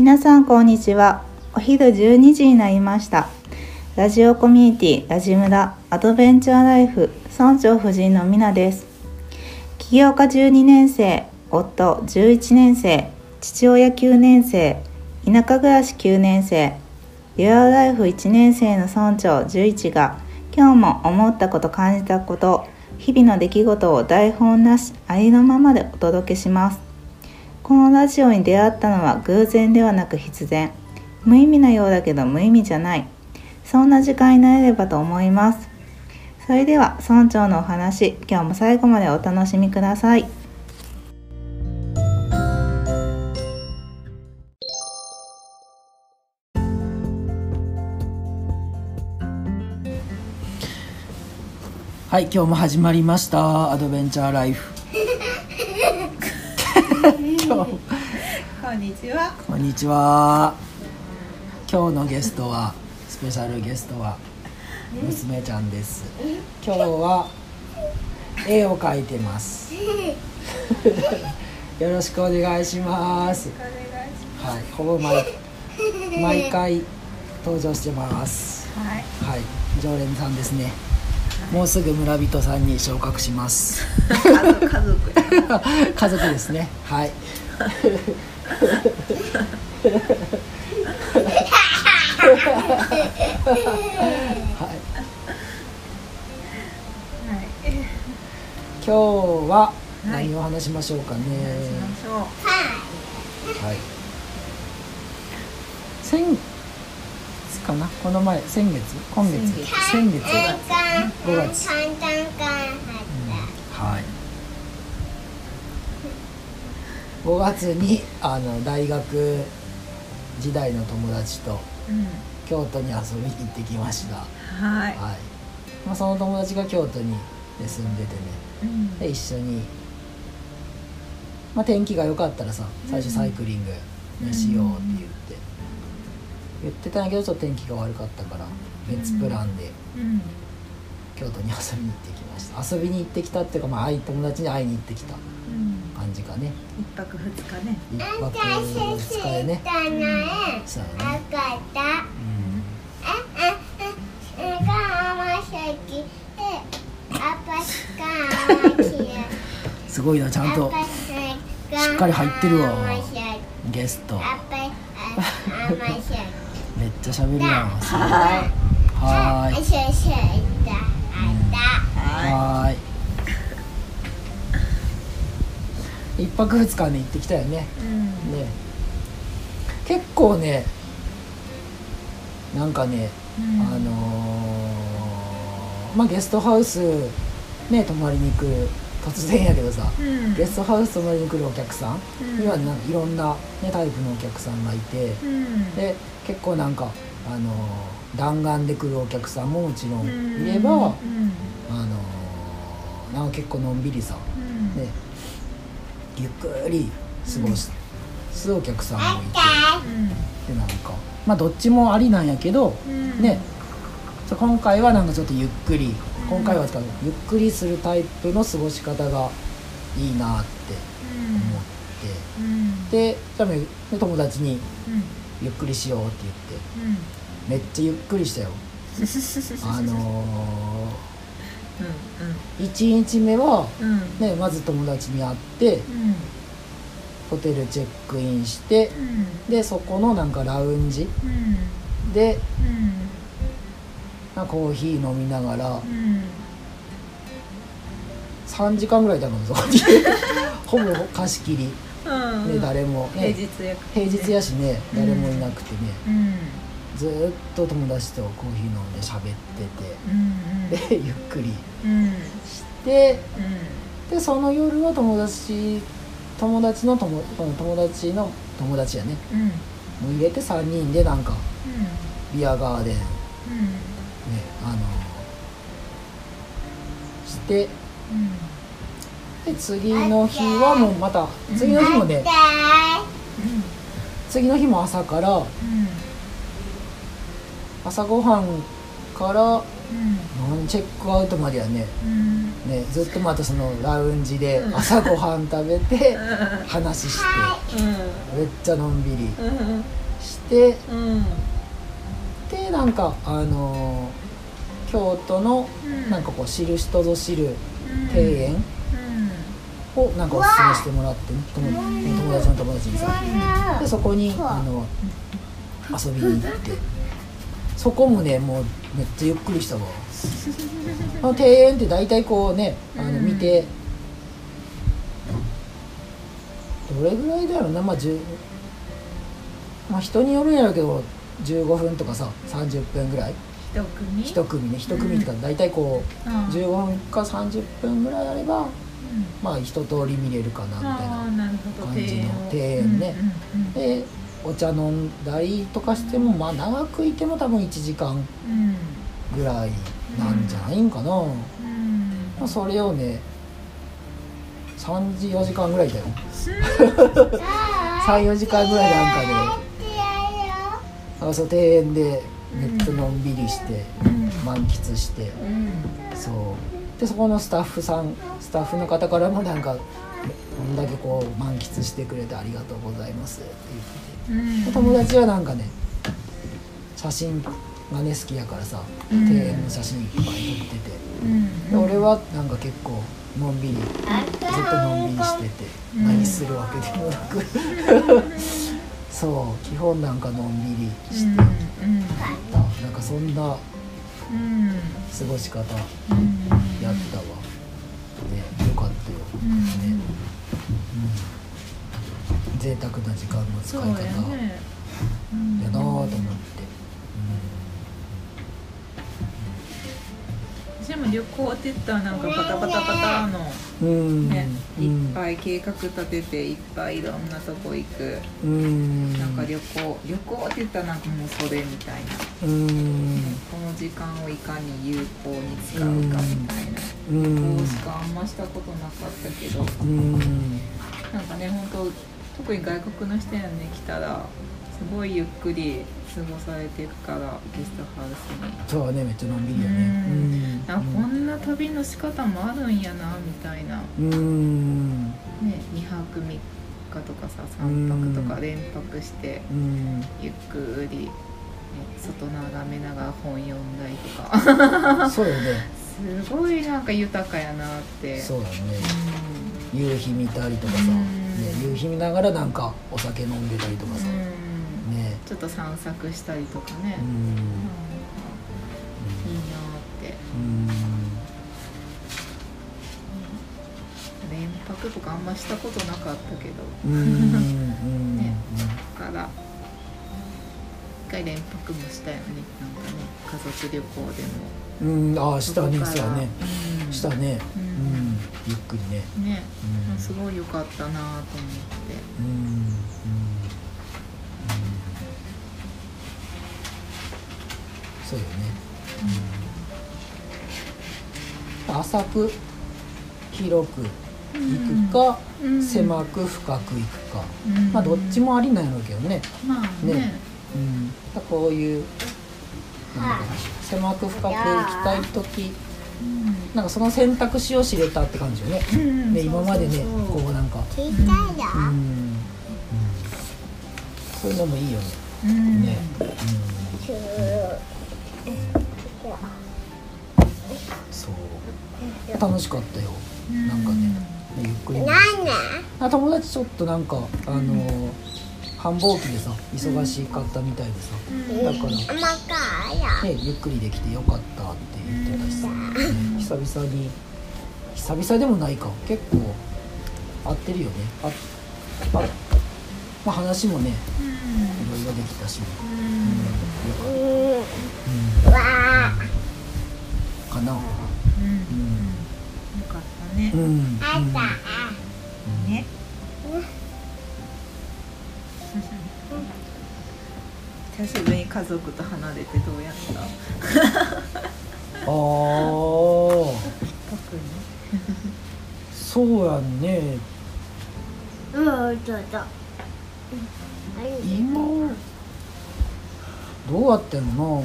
皆さんこんにちは。お昼12時になりました。ラジオコミュニティラジムラアドベンチャーライフ村長夫人のみなです。起業家12年生夫11年生父親9年生田舎暮らし9年生リアルライフ1年生の村長11が今日も思ったこと感じたこと日々の出来事を台本なしありのままでお届けします。このラジオに出会ったのは偶然ではなく必然。無意味なようだけど無意味じゃない。そんな時間になれればと思います。それでは村長のお話今日も最後までお楽しみください。はい今日も始まりました。アドベンチャーライフ。こんにちは。こんにちは。今日のゲストはスペシャルゲストは娘ちゃんです。今日は絵を描いてます。よろしくお願いします。はいほぼ毎毎回登場してます。はい。はい常連さんですねもうすぐ村人さんに昇格します。家族家族。ですね。はい。今日は何を話しましょうかね、しょう。はい。先月かな？この前先月？今月？先月。5 5月月。簡単からはい。5月にあの大学時代の友達とうん。京都に遊びに行ってきました。はい。はい、まあ、その友達が京都にで住んでてね。うん。で一緒に、まあ、天気が良かったらさ最初サイクリング、ねしようって言って言ってたんやけどちょっと天気が悪かったから別プランでうん。京都に遊びに行ってきました。遊びに行ってきたっていうか、まあ、友達に会いに行ってきたうん。感じかね。一泊二日ね。一泊私二日でねそうやね、赤だうん、あああが甘崎えアパスカ甘崎すごいなちゃんとしっかり入ってるわゲストちゃ喋るやん。はい。シャシャだあはーい。一泊二日ね行ってきたよね。うん。ね。結構ねなんかね、うん。あのーまあゲストハウスね泊まりに来る突然やけどさ、うん。ゲストハウス泊まりに来るお客さんうん。にはなんかいろんな、ね、タイプのお客さんがいてうん。で結構なんか、あのー弾丸で来るお客さんももちろんいれば、うん。あのーなんか結構のんびりさ、うん。ね、ゆっくり過ごす、お客さんもいてでなんかまあどっちもありなんやけど、うん。ねそう今回はなんかちょっとゆっくり今回は使うゆっくりするタイプの過ごし方がいいなってうん思って、うん。でじゃあね友達にうん「ゆっくりしよう」って言って。めっちゃゆっくりしたよ。あのー、1日目は、うんうん。ね、まず友達に会ってうん。ホテルチェックインしてうん。でそこのなんかラウンジうん。でうんなコーヒー飲みながらうん。3時間ぐらいいたのそこに。ほぼ貸し切り。うん。で誰も、平ね、平日やしねうん誰もいなくてね。うん。ずーっと友達とコーヒー飲んで喋ってうんてでゆっくりうん。してうん。でその夜は友達友達の友友達の友達やね。うん。もう入れて3人でなんかビアガーデン。ねあのしてで次の日はもうまた次の日もね次の日も朝から朝ごはんからチェックアウトまではねうん。ねずっとまたそのラウンジで朝ごはん食べて話してめっちゃのんびりうん。してうんでなんかあのー京都のうん。なんかこう知る人ぞ知るうん。庭園うん。をなんかおすすめしてもらってね友友達の友達にさ。でそこにあの遊びに行って。そこもねもうめっちゃゆっくりしたわ。あの庭園って大体こうねあのうん。見て、どれぐらいだろうな。まあ10まあ人によるんやろうけど15分とかさ30分ぐらい。一組？一組ね一組ってか大体こううん。15分か30分ぐらいあればうん。まあ一通り見れるかなみたいな感じの庭庭園ね。うんうんでお茶飲んだりとかしてもまあ長くいても多分1時間うん。ぐらいなんじゃないんかな、うん。まあそれをね3時4時間ぐらいだよ。34 時間ぐらいなんかで、あそう庭園でめっちゃのんびりしてうん。満喫して。うん。そう。でそこのスタッフさんスタッフの方からもなんかこんだけこう満喫してくれてありがとうございますって言って。友達はなんかね写真がね好きやからさうん。庭園の写真いっぱい撮ってて。うん。で俺はなんか結構のんびりずっとのんびりしててうん。何するわけでもなくそう基本なんかのんびりうして。んたなんかそんなうん過ごし方うんやったわ。ねよかったよ。うん。ね。うん。贅沢な時間の使い方。やなぁと思って旅行って言ったらなんかパタパタパタのうん。ね、うん。いっぱい計画立てていっぱいいろんなとこ行く、うん。なんか旅行旅行って言ったらなんかもうそれみたいな、うん。この時間をいかに有効に使うかみたいな、うん。旅行しかあんましたことなかったけど。うん。なんかね本当特に外国の人やね来たらすごいゆっくり過ごされてるからゲストハウスに。そうだねめっちゃのんびりやね。うん。あこうんな旅の仕方もあるんやなみたいな、ね、うん。2泊3日とかさ3泊とか連泊してうん。ゆっくり、ね、外眺めながら本読んだりとか。そうよね。すごいなんか豊かやなって。そうだね。う夕日見たりとかさ、うん。ね、夕日見ながらなんかお酒飲んでたりとかさ、んうんね。ちょっと散策したりとかね、うん。うん。いいなって。うん。連泊とかあんましたことなかったけど。うん。うん。ね。だから一回連泊もしたよね。なんかね家族旅行でも。うん。ああしたねそこね。うん。したね。ううんん。ゆっくりね。ね、うん。すごい良かったなと思って。うん。うんそうよね、うん、浅く広く行くか、うん。狭く深く行くか、うん。まあどっちもありなんやろうけどね、まあね。ね。うん、こういうなん狭く深く行きたい時うん。なんかその選択肢を知れたって感じよね、うんね今までねこうなんか。聞いたようん、うん、そういうのもいいよね。うん。ね、うん、そう。楽しかったよ。なんかねゆっくり友達ちょっとなんかあの繁忙期でさ忙しかったみたいでさ。うん。だからね、ゆっくりできてよかったって言ってたしさ、ね久々に久々でもないか。結構合ってるよね。ああまあ話もねいろいろできたし、うん。うんうん。わあかなうん。うよかったねん、うん。ね久しぶりに家族と離れてどうやったあー特にそうやん。ねうん。そうそう今どうやってんの？なうん。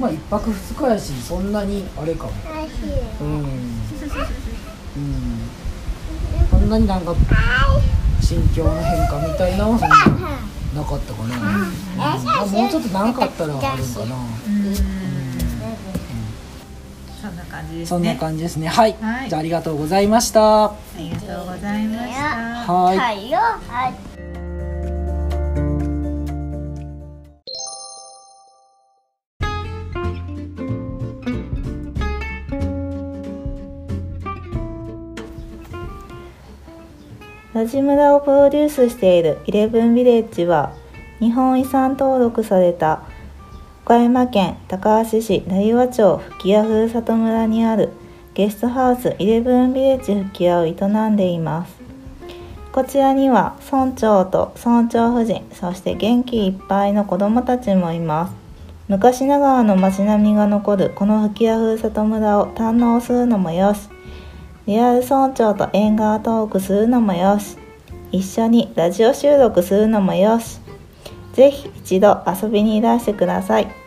まあ一泊二日やしそんなにあれかも。うん、うん、そんなになんか心境の変化みたいなのはそんななかったかな、うん。まあ、もうちょっと長かったらあるんかな、そん。な感じですね。そんな感じですね。はい、はい。じゃあありがとうございました。ありがとうございました。はい。はいよ。はい。ラジ村をプロデュースしているイレブンビレッジは日本遺産登録された岡山県高梁市成羽町吹屋ふるさと村にあるゲストハウスイレブンビレッジ吹屋を営んでいます。こちらには村長と村長夫人そして元気いっぱいの子どもたちもいます。昔ながらの街並みが残るこの吹屋ふるさと村を堪能するのもよし。リアル村長と縁側トークするのもよし。一緒にラジオ収録するのもよし。ぜひ一度遊びにいらしてください。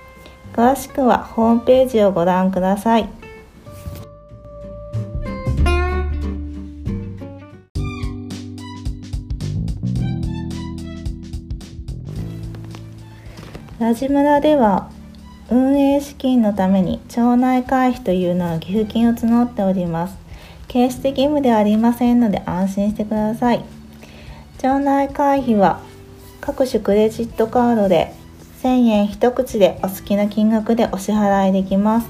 詳しくはホームページをご覧ください。ラジ村では運営資金のために町内会費というのの寄付金を募っております。決して義務ではありませんので安心してください。町内会費は各種クレジットカードで1000円一口でお好きな金額でお支払いできます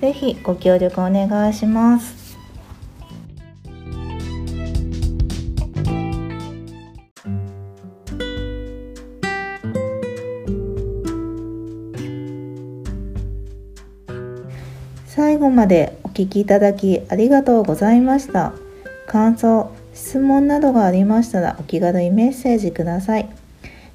ぜひご協力お願いします最後までお聞きいただきありがとうございました。感想、質問などがありましたらお気軽にメッセージください。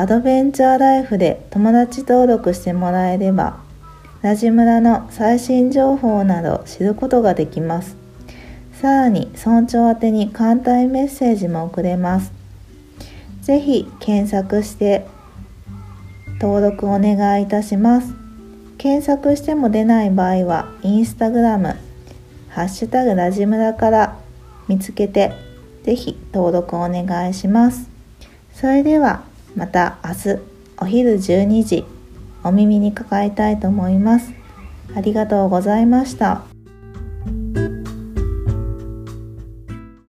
アドベンチャーライフで友達登録してもらえれば、ラジ村の最新情報など知ることができます。さらに村長宛てに簡単メッセージも送れます。ぜひ検索して登録お願いいたします。検索しても出ない場合は、インスタグラム、ハッシュタグラジムラから見つけて、ぜひ登録お願いします。それではまた明日お昼12時お耳にかかりたいと思います。ありがとうございました。